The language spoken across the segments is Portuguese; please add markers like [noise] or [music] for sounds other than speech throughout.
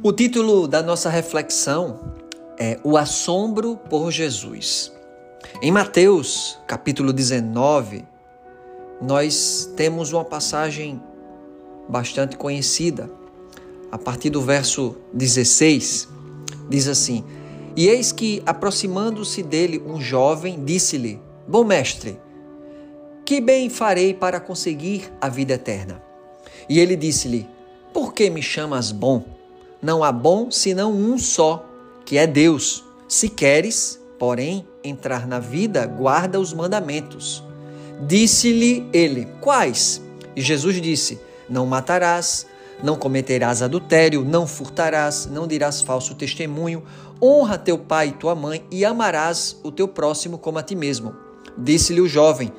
O título da nossa reflexão é O Assombro por Jesus. Em Mateus, capítulo 19, nós temos uma passagem bastante conhecida. A partir do verso 16, diz assim: E eis que, aproximando-se dele um jovem, disse-lhe: Bom mestre, que bem farei para conseguir a vida eterna? E ele disse-lhe: Por que me chamas bom? Não há bom senão um só, que é Deus. Se queres, porém, entrar na vida, guarda os mandamentos. Disse-lhe ele: Quais? E Jesus disse: Não matarás, não cometerás adultério, não furtarás, não dirás falso testemunho, honra teu pai e tua mãe e amarás o teu próximo como a ti mesmo. Disse-lhe o jovem: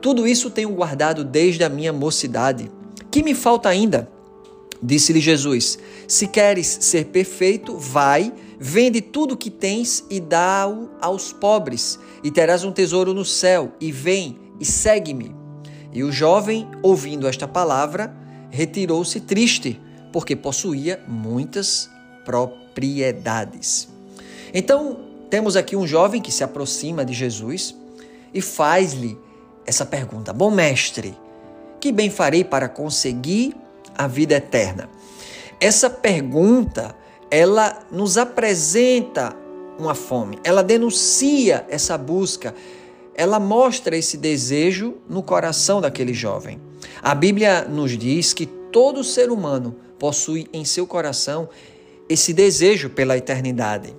Tudo isso tenho guardado desde a minha mocidade. Que me falta ainda? Disse-lhe Jesus: Se queres ser perfeito, vai, vende tudo o que tens e dá-o aos pobres, e terás um tesouro no céu, e vem e segue-me. E o jovem, ouvindo esta palavra, retirou-se triste, porque possuía muitas propriedades. Então, temos aqui um jovem que se aproxima de Jesus e faz-lhe essa pergunta: Bom mestre, que bem farei para conseguir a vida eterna? Essa pergunta, ela nos apresenta uma fome, ela denuncia essa busca, ela mostra esse desejo no coração daquele jovem. A Bíblia nos diz que todo ser humano possui em seu coração esse desejo pela eternidade.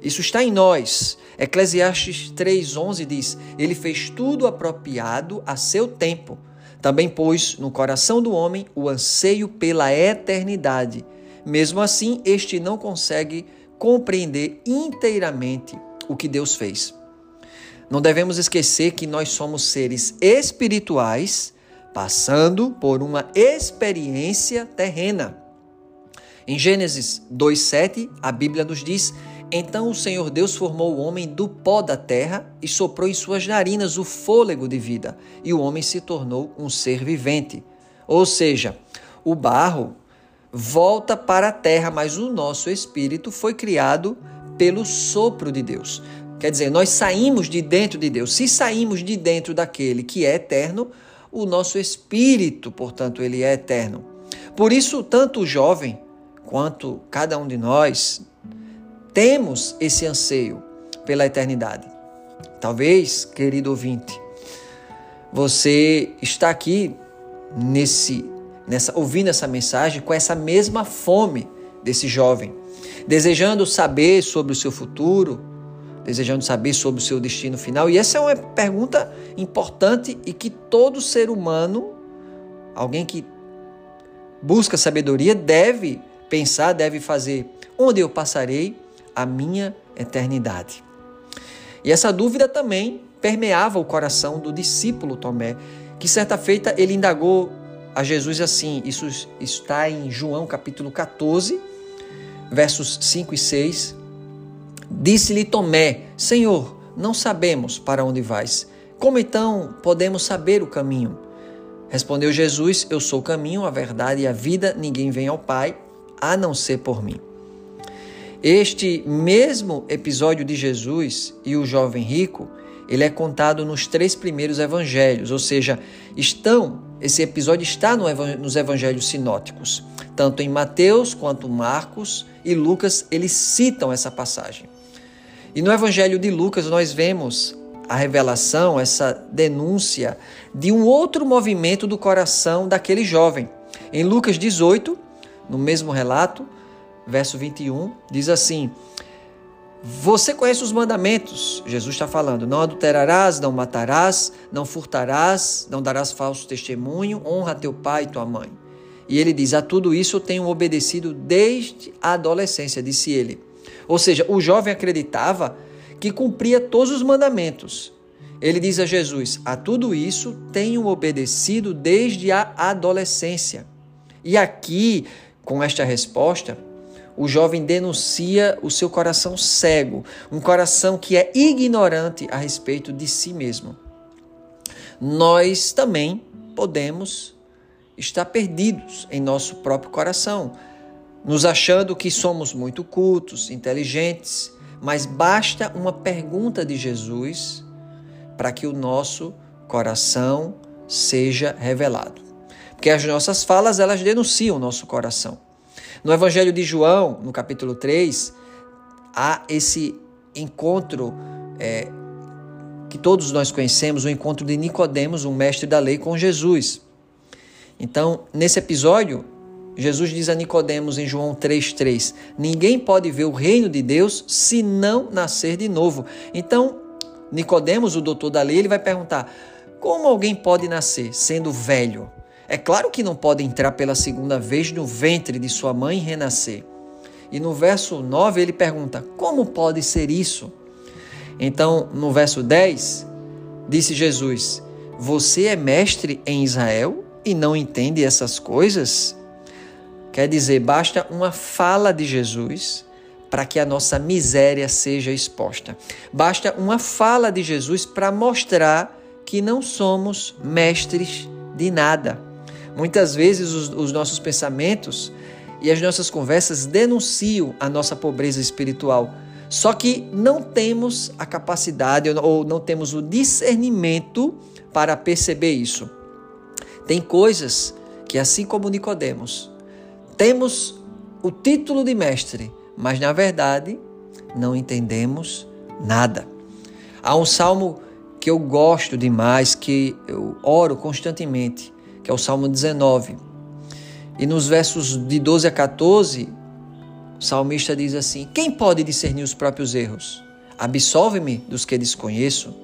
Isso está em nós. Eclesiastes 3:11 diz: Ele fez tudo apropriado a seu tempo. Também pôs no coração do homem o anseio pela eternidade. Mesmo assim, este não consegue compreender inteiramente o que Deus fez. Não devemos esquecer que nós somos seres espirituais passando por uma experiência terrena. Em Gênesis 2:7, a Bíblia nos diz então o Senhor Deus formou o homem do pó da terra e soprou em suas narinas o fôlego de vida, e o homem se tornou um ser vivente. Ou seja, o barro volta para a terra, mas o nosso espírito foi criado pelo sopro de Deus. Quer dizer, nós saímos de dentro de Deus. Se saímos de dentro daquele que é eterno, o nosso espírito, portanto, ele é eterno. Por isso, tanto o jovem quanto cada um de nós temos esse anseio pela eternidade. Talvez, querido ouvinte, você está aqui nesse nessa ouvindo essa mensagem com essa mesma fome desse jovem, desejando saber sobre o seu futuro, desejando saber sobre o seu destino final. E essa é uma pergunta importante e que todo ser humano, alguém que busca sabedoria, deve pensar, deve fazer. Onde eu passarei a minha eternidade? E essa dúvida também permeava o coração do discípulo Tomé, que certa feita ele indagou a Jesus assim, isso está em João capítulo 14, versos 5 e 6. Disse-lhe Tomé: Senhor, não sabemos para onde vais. Como então podemos saber o caminho? Respondeu Jesus: Eu sou o caminho, a verdade e a vida. Ninguém vem ao Pai a não ser por mim. Este mesmo episódio de Jesus e o jovem rico, ele é contado nos três primeiros evangelhos, ou seja, estão esse episódio está no, nos evangelhos sinóticos, tanto em Mateus quanto Marcos e Lucas, eles citam essa passagem. E no evangelho de Lucas nós vemos a revelação, essa denúncia de um outro movimento do coração daquele jovem. Em Lucas 18, no mesmo relato, verso 21, diz assim: Você conhece os mandamentos, Jesus está falando: não adulterarás, não matarás, não furtarás, não darás falso testemunho, honra teu pai e tua mãe. E ele diz: A tudo isso eu tenho obedecido desde a adolescência, disse ele. Ou seja, o jovem acreditava que cumpria todos os mandamentos. Ele diz a Jesus: A tudo isso tenho obedecido desde a adolescência. E aqui, com esta resposta, o jovem denuncia o seu coração cego, um coração que é ignorante a respeito de si mesmo. Nós também podemos estar perdidos em nosso próprio coração. nos achando que somos muito cultos, inteligentes, mas basta uma pergunta de Jesus para que o nosso coração seja revelado. Porque as nossas falas, elas denunciam o nosso coração. No Evangelho de João, no capítulo 3, há esse encontro é, que todos nós conhecemos, o encontro de Nicodemos, um mestre da lei, com Jesus. Então, nesse episódio, Jesus diz a Nicodemos em João 3:3: Ninguém pode ver o reino de Deus se não nascer de novo. Então, Nicodemos, o doutor da lei, ele vai perguntar: como alguém pode nascer sendo velho? É claro que não pode entrar pela segunda vez no ventre de sua mãe e renascer. E no verso 9 ele pergunta: como pode ser isso? Então, no verso 10, disse Jesus: Você é mestre em Israel e não entende essas coisas? Quer dizer, basta uma fala de Jesus para que a nossa miséria seja exposta. Basta uma fala de Jesus para mostrar que não somos mestres de nada. Muitas vezes os, os, nossos pensamentos e as nossas conversas denunciam a nossa pobreza espiritual. Só que não temos a capacidade ou não temos o discernimento para perceber isso. Tem coisas que, assim como Nicodemos, temos o título de mestre, mas na verdade não entendemos nada. Há um salmo que eu gosto demais, que eu oro constantemente, que é o Salmo 19. E nos versos de 12 a 14, o salmista diz assim: Quem pode discernir os próprios erros? Absolve-me dos que desconheço.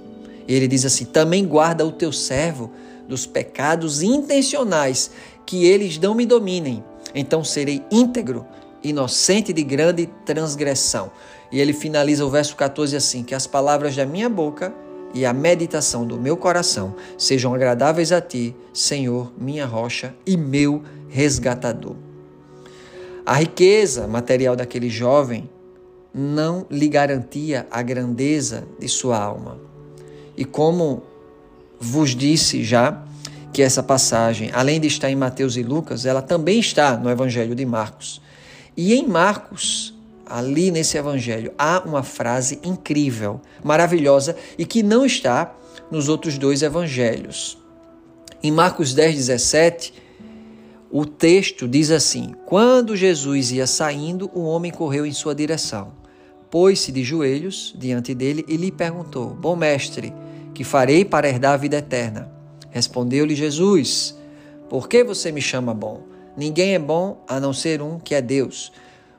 E ele diz assim: Também guarda o teu servo dos pecados intencionais, que eles não me dominem então serei íntegro, inocente de grande transgressão. E ele finaliza o verso 14 assim: Que as palavras da minha boca e a meditação do meu coração sejam agradáveis a ti, Senhor, minha rocha e meu resgatador. A riqueza material daquele jovem não lhe garantia a grandeza de sua alma. E como vos disse já, que essa passagem, além de estar em Mateus e Lucas, ela também está no Evangelho de Marcos. E em Marcos, ali nesse Evangelho, há uma frase incrível, maravilhosa e que não está nos outros dois Evangelhos. Em Marcos 10, 17, o texto diz assim: Quando Jesus ia saindo, o homem correu em sua direção. Pôs-se de joelhos diante dele e lhe perguntou: Bom mestre, que farei para herdar a vida eterna? Respondeu-lhe Jesus: Por que você me chama bom? Ninguém é bom a não ser um que é Deus.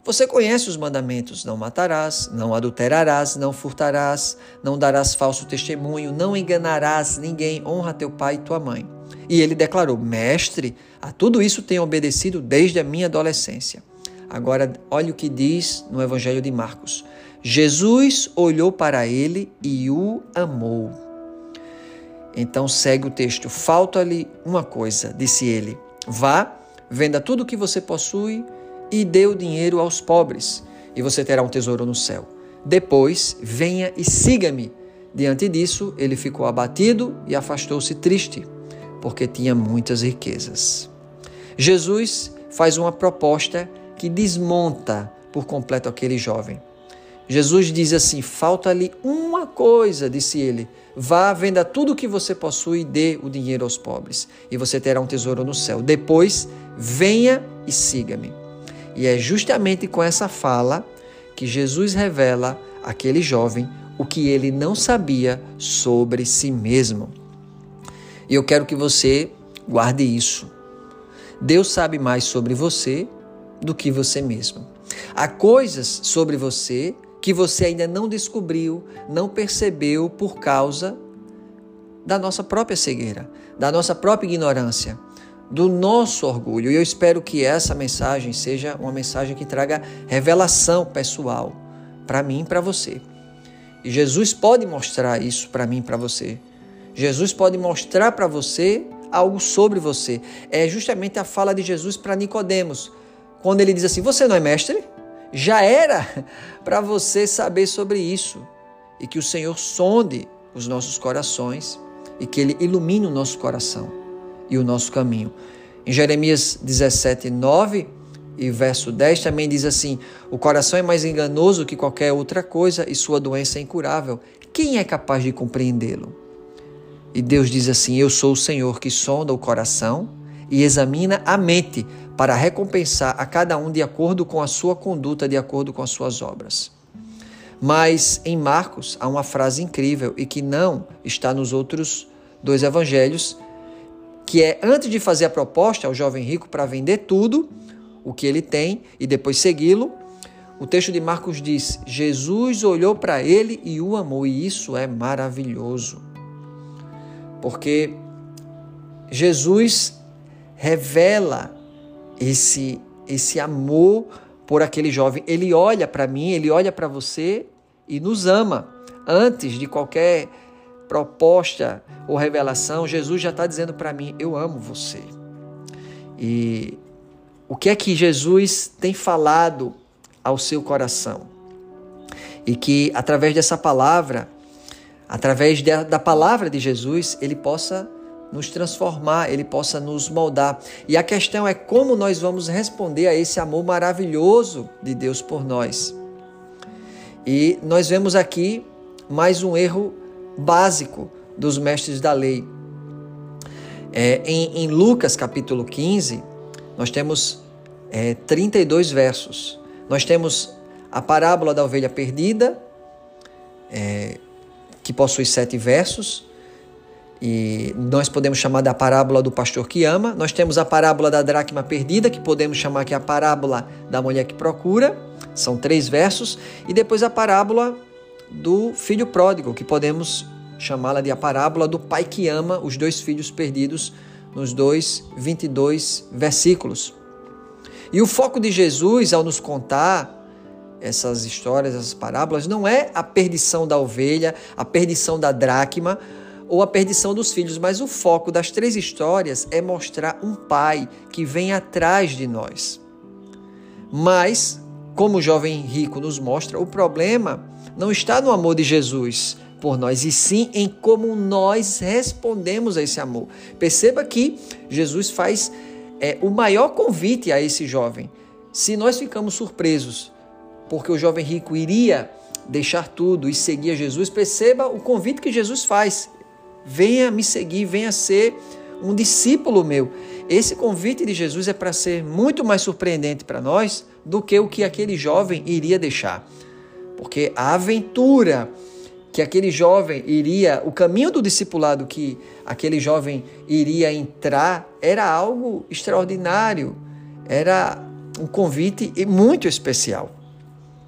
Você conhece os mandamentos: não matarás, não adulterarás, não furtarás, não darás falso testemunho, não enganarás ninguém, honra teu pai e tua mãe. E ele declarou: Mestre, a tudo isso tenho obedecido desde a minha adolescência. Agora, olha o que diz no Evangelho de Marcos. Jesus olhou para ele e o amou. Então segue o texto: Falta-lhe uma coisa, disse ele. Vá, venda tudo o que você possui e dê o dinheiro aos pobres, e você terá um tesouro no céu. Depois, venha e siga-me. Diante disso, ele ficou abatido e afastou-se triste, porque tinha muitas riquezas. Jesus faz uma proposta que desmonta por completo aquele jovem. Jesus diz assim: falta-lhe uma coisa, disse ele. Vá, venda tudo o que você possui e dê o dinheiro aos pobres, e você terá um tesouro no céu. Depois, venha e siga-me. E é justamente com essa fala que Jesus revela àquele jovem o que ele não sabia sobre si mesmo. E eu quero que você guarde isso. Deus sabe mais sobre você do que você mesmo. Há coisas sobre você que você ainda não descobriu, não percebeu por causa da nossa própria cegueira, da nossa própria ignorância, do nosso orgulho. E eu espero que essa mensagem seja uma mensagem que traga revelação pessoal para mim e para você. E Jesus pode mostrar isso para mim e para você. Jesus pode mostrar para você algo sobre você. É justamente a fala de Jesus para Nicodemos, quando ele diz assim: "Você não é mestre?" já era [laughs] para você saber sobre isso e que o Senhor sonde os nossos corações e que Ele ilumine o nosso coração e o nosso caminho. Em Jeremias 17, 9, e verso 10 também diz assim: O coração é mais enganoso que qualquer outra coisa e sua doença é incurável. Quem é capaz de compreendê-lo? E Deus diz assim: Eu sou o Senhor que sonda o coração e examina a mente para recompensar a cada um de acordo com a sua conduta, de acordo com as suas obras. Mas em Marcos há uma frase incrível e que não está nos outros dois evangelhos, que é antes de fazer a proposta ao jovem rico para vender tudo o que ele tem e depois segui-lo, o texto de Marcos diz: Jesus olhou para ele e o amou, e isso é maravilhoso. Porque Jesus revela esse esse amor por aquele jovem. Ele olha para mim, ele olha para você e nos ama. Antes de qualquer proposta ou revelação, Jesus já está dizendo para mim: Eu amo você. E o que é que Jesus tem falado ao seu coração? E que através dessa palavra, através da palavra de Jesus, ele possa nos transformar, ele possa nos moldar. E a questão é como nós vamos responder a esse amor maravilhoso de Deus por nós. E nós vemos aqui mais um erro básico dos mestres da lei. É, em, em, Lucas capítulo 15, nós temos é, 32 versos. Nós temos a parábola da ovelha perdida, é, que possui sete versos e nós podemos chamar da parábola do pastor que ama. Nós temos a parábola da dracma perdida, que podemos chamar que é a parábola da mulher que procura, são três versos, e depois a parábola do filho pródigo, que podemos chamá-la de a parábola do pai que ama os dois filhos perdidos, nos dois 22 versículos. E o foco de Jesus ao nos contar essas histórias, essas parábolas, não é a perdição da ovelha, a perdição da dracma, ou a perdição dos filhos, mas o foco das três histórias é mostrar um pai que vem atrás de nós. Mas, como o jovem rico nos mostra, o problema não está no amor de Jesus por nós, e sim em como nós respondemos a esse amor. Perceba que Jesus faz é, o maior convite a esse jovem. Se nós ficamos surpresos porque o jovem rico iria deixar tudo e seguir a Jesus, perceba o convite que Jesus faz venha me seguir, venha ser um discípulo meu. Esse convite de Jesus é para ser muito mais surpreendente para nós do que o que aquele jovem iria deixar. Porque a aventura que aquele jovem iria, o caminho do discipulado que aquele jovem iria entrar, era algo extraordinário, era um convite muito especial.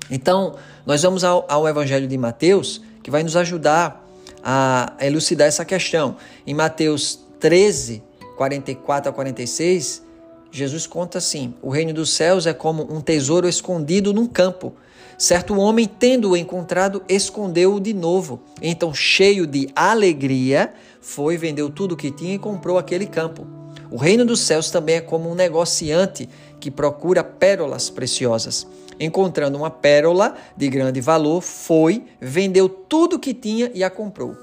Então, nós vamos ao, ao Evangelho de Mateus, que vai nos ajudar a elucidar essa questão. Em Mateus 13, 44 a 46, Jesus conta assim: O reino dos céus é como um tesouro escondido num campo. Certo homem, tendo-o encontrado, escondeu-o de novo. Então, cheio de alegria, foi, vendeu tudo o que tinha e comprou aquele campo. O reino dos céus também é como um negociante que procura pérolas preciosas encontrando uma pérola de grande valor, foi, vendeu tudo que tinha e a comprou.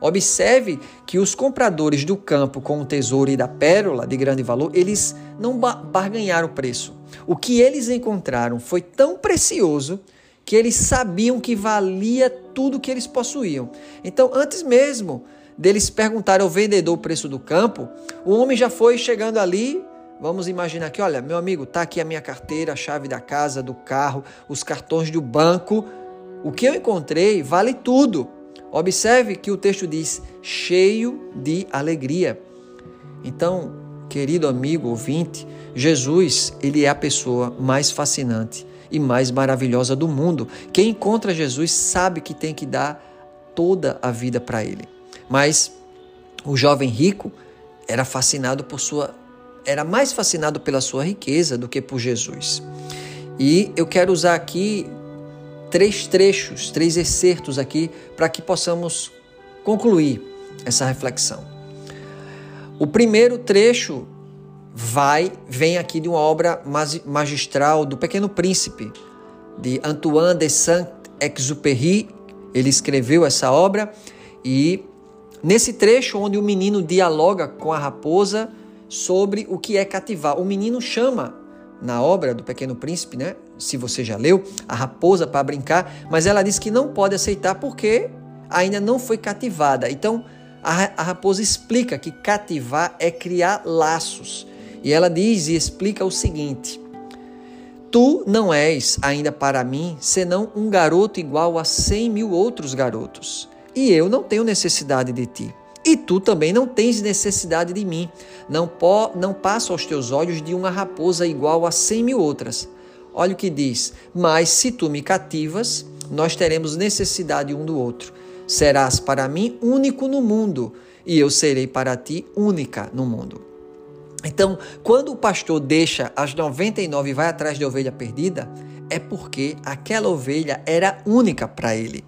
Observe que os compradores do campo com o tesouro e da pérola de grande valor, eles não barganharam o preço. O que eles encontraram foi tão precioso que eles sabiam que valia tudo que eles possuíam. Então, antes mesmo deles perguntarem ao vendedor o preço do campo, o homem já foi chegando ali Vamos imaginar que, olha, meu amigo, tá aqui a minha carteira, a chave da casa, do carro, os cartões do banco. O que eu encontrei vale tudo. Observe que o texto diz cheio de alegria. Então, querido amigo ouvinte, Jesus, ele é a pessoa mais fascinante e mais maravilhosa do mundo. Quem encontra Jesus sabe que tem que dar toda a vida para ele. Mas o jovem rico era fascinado por sua era mais fascinado pela sua riqueza do que por Jesus. E eu quero usar aqui três trechos, três excertos aqui para que possamos concluir essa reflexão. O primeiro trecho vai vem aqui de uma obra magistral do Pequeno Príncipe de Antoine de Saint-Exupéry. Ele escreveu essa obra e nesse trecho onde o menino dialoga com a raposa sobre o que é cativar. O menino chama na obra do Pequeno Príncipe, né? Se você já leu, a raposa para brincar, mas ela diz que não pode aceitar porque ainda não foi cativada. Então, a, raposa explica que cativar é criar laços. E ela diz e explica o seguinte: Tu não és ainda para mim senão um garoto igual a cem mil outros garotos, e eu não tenho necessidade de ti. E tu também não tens necessidade de mim. Não, po, não passo aos teus olhos de uma raposa igual a cem mil outras. Olha o que diz: Mas se tu me cativas, nós teremos necessidade um do outro. Serás para mim único no mundo, e eu serei para ti única no mundo. Então, quando o pastor deixa as 99 e vai atrás da ovelha perdida, é porque aquela ovelha era única para ele.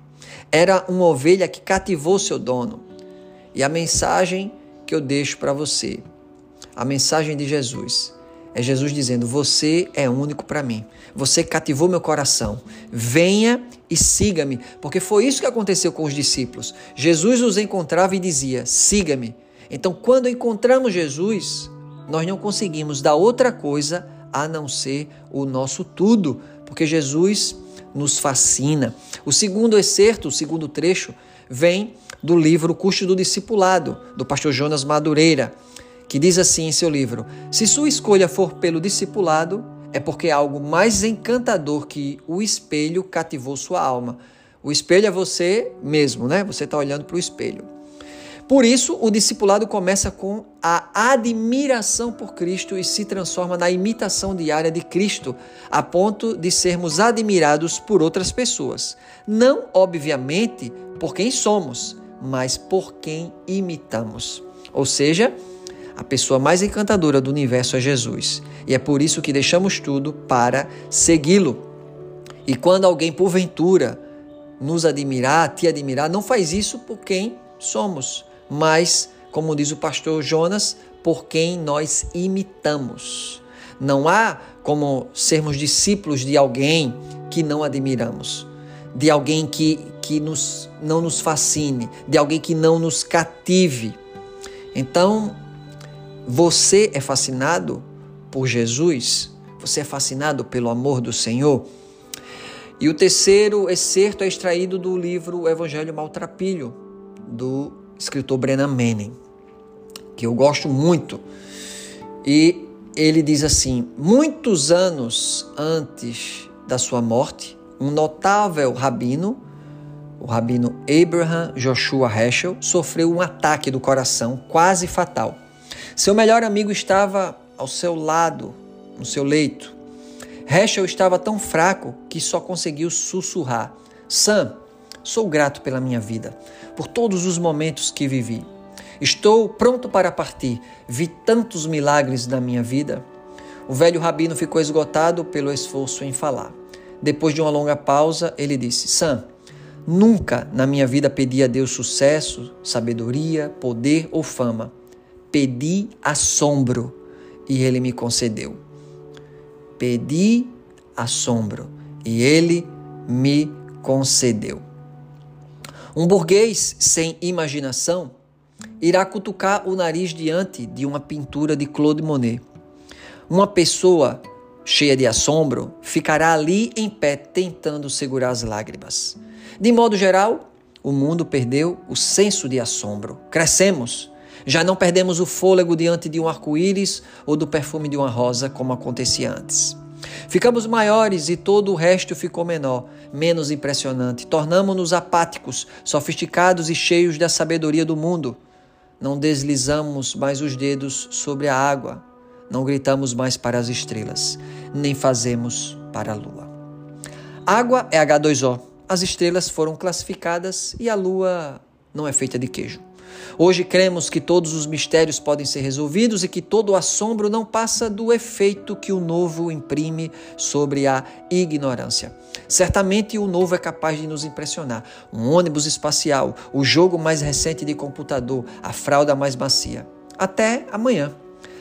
Era uma ovelha que cativou seu dono. E a mensagem que eu deixo para você, a mensagem de Jesus, é Jesus dizendo: Você é único para mim. Você cativou meu coração. Venha e siga-me. Porque foi isso que aconteceu com os discípulos. Jesus os encontrava e dizia: Siga-me. Então, quando encontramos Jesus, nós não conseguimos dar outra coisa a não ser o nosso tudo. Porque Jesus nos fascina. O segundo excerto, o segundo trecho, vem do livro Custo do Discipulado, do pastor Jonas Madureira que diz assim em seu livro: Se sua escolha for pelo discipulado, é porque algo mais encantador que o espelho cativou sua alma. O espelho é você mesmo, né? Você está olhando para o espelho. Por isso, o discipulado começa com a admiração por Cristo e se transforma na imitação diária de Cristo, a ponto de sermos admirados por outras pessoas. Não, obviamente, por quem somos, mas por quem imitamos. Ou seja, a pessoa mais encantadora do universo é Jesus. E é por isso que deixamos tudo para segui-lo. E quando alguém, porventura, nos admirar, te admirar, não faz isso por quem somos, mas, como diz o pastor Jonas, por quem nós imitamos. Não há como sermos discípulos de alguém que não admiramos, de alguém que, que nos, não nos fascine, de alguém que não nos cative. Então, você é fascinado por Jesus? Você é fascinado pelo amor do Senhor? E o terceiro excerto é extraído do livro Evangelho Maltrapilho, do escritor Brennan Manning, que eu gosto muito. E ele diz assim: muitos anos antes da sua morte, um notável rabino, o rabino Abraham Joshua Heschel, sofreu um ataque do coração quase fatal. Seu melhor amigo estava ao seu lado, no seu leito. Heschel estava tão fraco que só conseguiu sussurrar: Sam, sou grato pela minha vida, por todos os momentos que vivi. Estou pronto para partir. Vi tantos milagres na minha vida. O velho rabino ficou esgotado pelo esforço em falar. Depois de uma longa pausa, ele disse: Sam, nunca na minha vida pedi a Deus sucesso, sabedoria, poder ou fama pedi assombro e ele me concedeu. Pedi assombro e ele me concedeu. Um burguês sem imaginação irá cutucar o nariz diante de uma pintura de Claude Monet. Uma pessoa cheia de assombro ficará ali em pé tentando segurar as lágrimas. De modo geral, o mundo perdeu o senso de assombro. Crescemos já não perdemos o fôlego diante de um arco-íris ou do perfume de uma rosa, como acontecia antes. Ficamos maiores e todo o resto ficou menor, menos impressionante. Tornamos-nos apáticos, sofisticados e cheios da sabedoria do mundo. Não deslizamos mais os dedos sobre a água, não gritamos mais para as estrelas, nem fazemos para a lua. Água é H2O. As estrelas foram classificadas e a lua não é feita de queijo. Hoje cremos que todos os mistérios podem ser resolvidos e que todo o assombro não passa do efeito que o novo imprime sobre a ignorância. Certamente o novo é capaz de nos impressionar. Um ônibus espacial, o jogo mais recente de computador, a fralda mais macia. Até amanhã.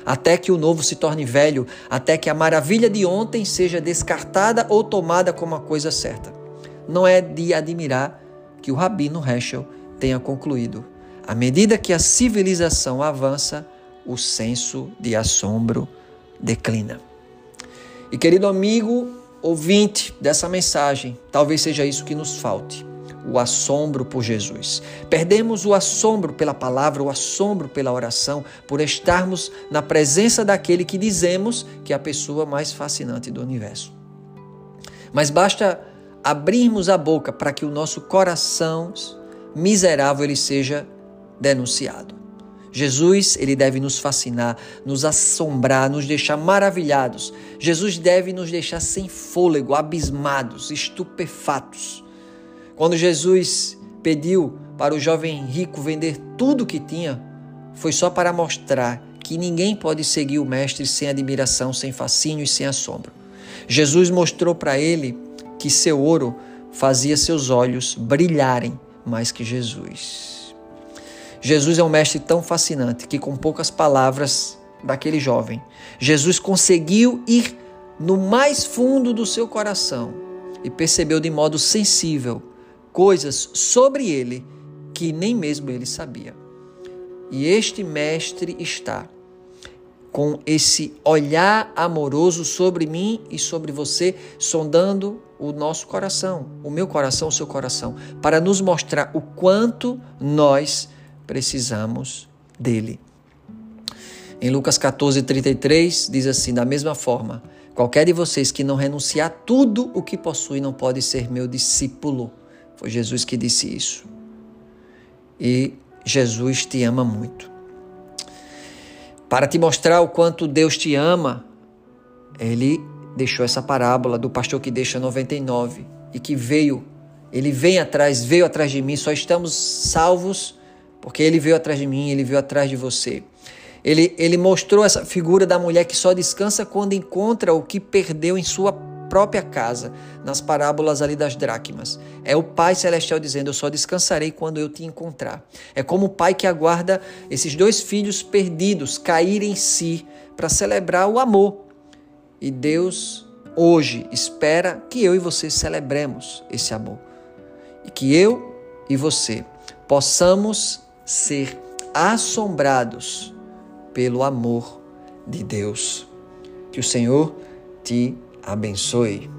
Até que o novo se torne velho, até que a maravilha de ontem seja descartada ou tomada como a coisa certa. Não é de admirar que o Rabino Heschel tenha concluído à medida que a civilização avança, o senso de assombro declina. E querido amigo ouvinte dessa mensagem, talvez seja isso que nos falte o assombro por Jesus. Perdemos o assombro pela palavra, o assombro pela oração, por estarmos na presença daquele que dizemos que é a pessoa mais fascinante do universo. Mas basta abrirmos a boca para que o nosso coração miserável ele seja denunciado. Jesus, ele deve nos fascinar, nos assombrar, nos deixar maravilhados. Jesus deve nos deixar sem fôlego, abismados, estupefatos. Quando Jesus pediu para o jovem rico vender tudo o que tinha, foi só para mostrar que ninguém pode seguir o Mestre sem admiração, sem fascínio e sem assombro. Jesus mostrou para ele que seu ouro fazia seus olhos brilharem mais que Jesus. Jesus é um mestre tão fascinante que, com poucas palavras daquele jovem, Jesus conseguiu ir no mais fundo do seu coração e percebeu de modo sensível coisas sobre ele que nem mesmo ele sabia. E este mestre está com esse olhar amoroso sobre mim e sobre você, sondando o nosso coração, o meu coração, o seu coração, para nos mostrar o quanto nós precisamos dele. Em Lucas 14, 33, diz assim: da mesma forma, qualquer de vocês que não renunciar tudo o que possui não pode ser meu discípulo. Foi Jesus que disse isso. E Jesus te ama muito. Para te mostrar o quanto Deus te ama, ele deixou essa parábola do pastor que deixa 99 e que veio, ele vem atrás, veio atrás de mim, só estamos salvos porque ele veio atrás de mim, ele veio atrás de você. Ele, ele mostrou essa figura da mulher que só descansa quando encontra o que perdeu em sua própria casa, nas parábolas ali das dracmas. É o Pai Celestial dizendo: Eu só descansarei quando eu te encontrar. É como o Pai que aguarda esses dois filhos perdidos caírem em si para celebrar o amor. E Deus hoje espera que eu e você celebremos esse amor. E que eu e você possamos ser assombrados pelo amor de Deus. Que o Senhor te abençoe.